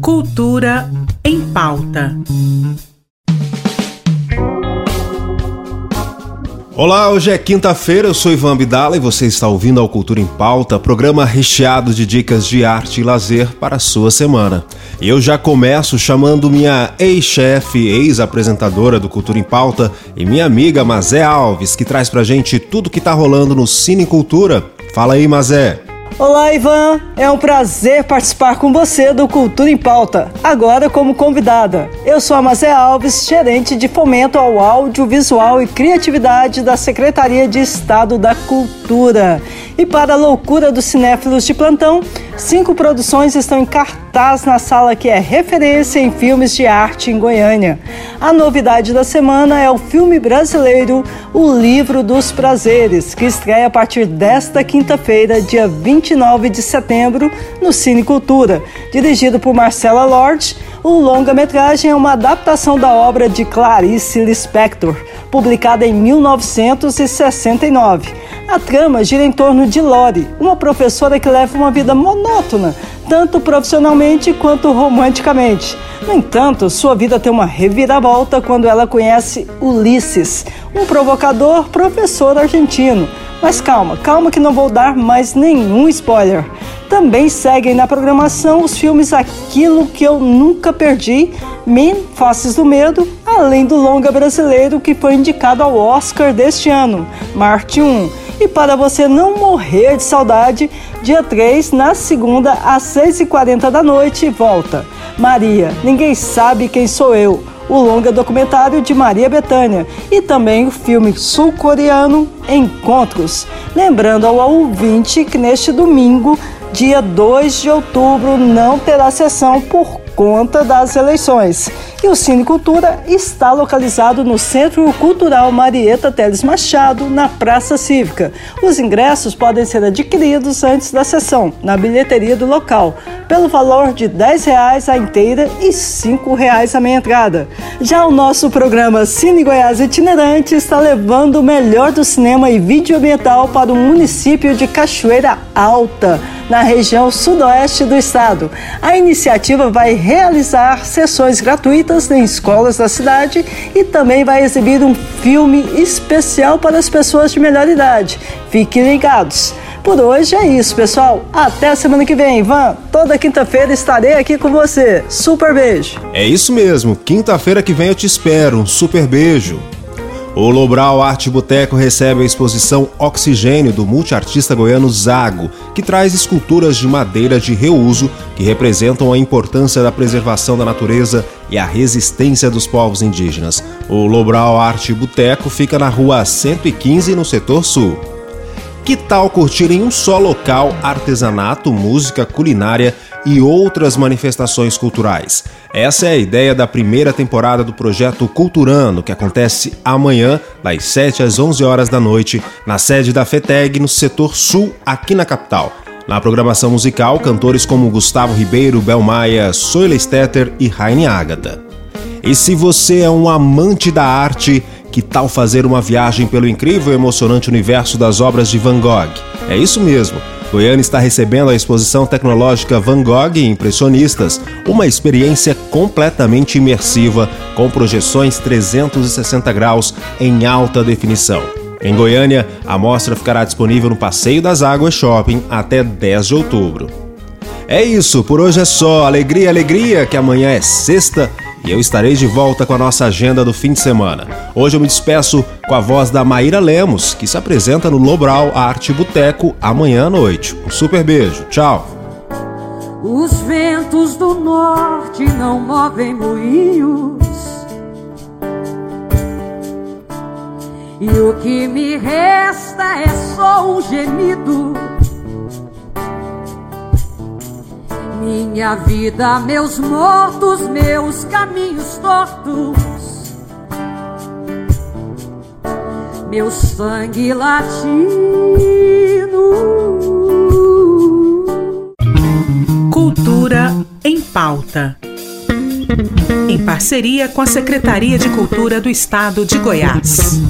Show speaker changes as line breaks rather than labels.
Cultura em pauta.
Olá, hoje é quinta-feira, eu sou Ivan Bidala e você está ouvindo ao Cultura em Pauta, programa recheado de dicas de arte e lazer para a sua semana. E eu já começo chamando minha ex-chefe, ex-apresentadora do Cultura em Pauta e minha amiga Mazé Alves, que traz pra gente tudo que tá rolando no Cine Cultura. Fala aí, Mazé!
Olá, Ivan! É um prazer participar com você do Cultura em Pauta, agora como convidada. Eu sou a Mazé Alves, gerente de fomento ao audiovisual e criatividade da Secretaria de Estado da Cultura. E para a loucura dos cinéfilos de plantão, cinco produções estão em cartaz na sala que é referência em filmes de arte em Goiânia. A novidade da semana é o filme brasileiro O Livro dos Prazeres, que estreia a partir desta quinta-feira, dia 29 de setembro, no Cine Cultura. Dirigido por Marcela Lorde, o longa-metragem é uma adaptação da obra de Clarice Lispector, publicada em 1969. A trama gira em torno de Lori, uma professora que leva uma vida monótona, tanto profissionalmente quanto romanticamente. No entanto, sua vida tem uma reviravolta quando ela conhece Ulisses, um provocador professor argentino. Mas calma, calma que não vou dar mais nenhum spoiler. Também seguem na programação os filmes Aquilo que eu nunca perdi, Men, Faces do Medo, além do longa brasileiro que foi indicado ao Oscar deste ano, Marte 1 e para você não morrer de saudade, dia 3, na segunda, às 6h40 da noite, volta. Maria, ninguém sabe quem sou eu. O longa documentário de Maria Bethânia e também o filme sul-coreano Encontros. Lembrando ao ouvinte que neste domingo, dia 2 de outubro, não terá sessão por conta das eleições. E o Cine Cultura está localizado no Centro Cultural Marieta Teles Machado, na Praça Cívica. Os ingressos podem ser adquiridos antes da sessão, na bilheteria do local, pelo valor de R$ 10 a inteira e R$ 5 a meia entrada. Já o nosso programa Cine Goiás Itinerante está levando o melhor do cinema e vídeo ambiental para o município de Cachoeira Alta na região sudoeste do estado. A iniciativa vai realizar sessões gratuitas em escolas da cidade e também vai exibir um filme especial para as pessoas de melhor idade. Fiquem ligados! Por hoje é isso, pessoal. Até semana que vem, Ivan. Toda quinta-feira estarei aqui com você. Super beijo.
É isso mesmo. Quinta-feira que vem eu te espero. Um super beijo. O Lobral Arte Boteco recebe a exposição Oxigênio do multiartista goiano Zago, que traz esculturas de madeira de reuso que representam a importância da preservação da natureza e a resistência dos povos indígenas. O Lobral Arte Boteco fica na rua 115, no setor sul. Que tal curtir em um só local artesanato, música, culinária e outras manifestações culturais? Essa é a ideia da primeira temporada do projeto Culturano, que acontece amanhã, das 7 às 11 horas da noite, na sede da FETEG, no setor sul, aqui na capital. Na programação musical, cantores como Gustavo Ribeiro, Bel Maia, Soile Stetter e Raine Ágata. E se você é um amante da arte, que tal fazer uma viagem pelo incrível e emocionante universo das obras de Van Gogh? É isso mesmo. Goiânia está recebendo a exposição tecnológica Van Gogh Impressionistas, uma experiência completamente imersiva com projeções 360 graus em alta definição. Em Goiânia, a mostra ficará disponível no Passeio das Águas Shopping até 10 de outubro. É isso, por hoje é só. Alegria, alegria, que amanhã é sexta e eu estarei de volta com a nossa agenda do fim de semana. Hoje eu me despeço com a voz da Maíra Lemos, que se apresenta no Lobral Arte Boteco amanhã à noite. Um super beijo, tchau!
Os ventos do norte não movem moinhos. E o que me resta é só um gemido Minha vida, meus mortos, meus caminhos tortos, meu sangue latino.
Cultura em pauta. Em parceria com a Secretaria de Cultura do Estado de Goiás.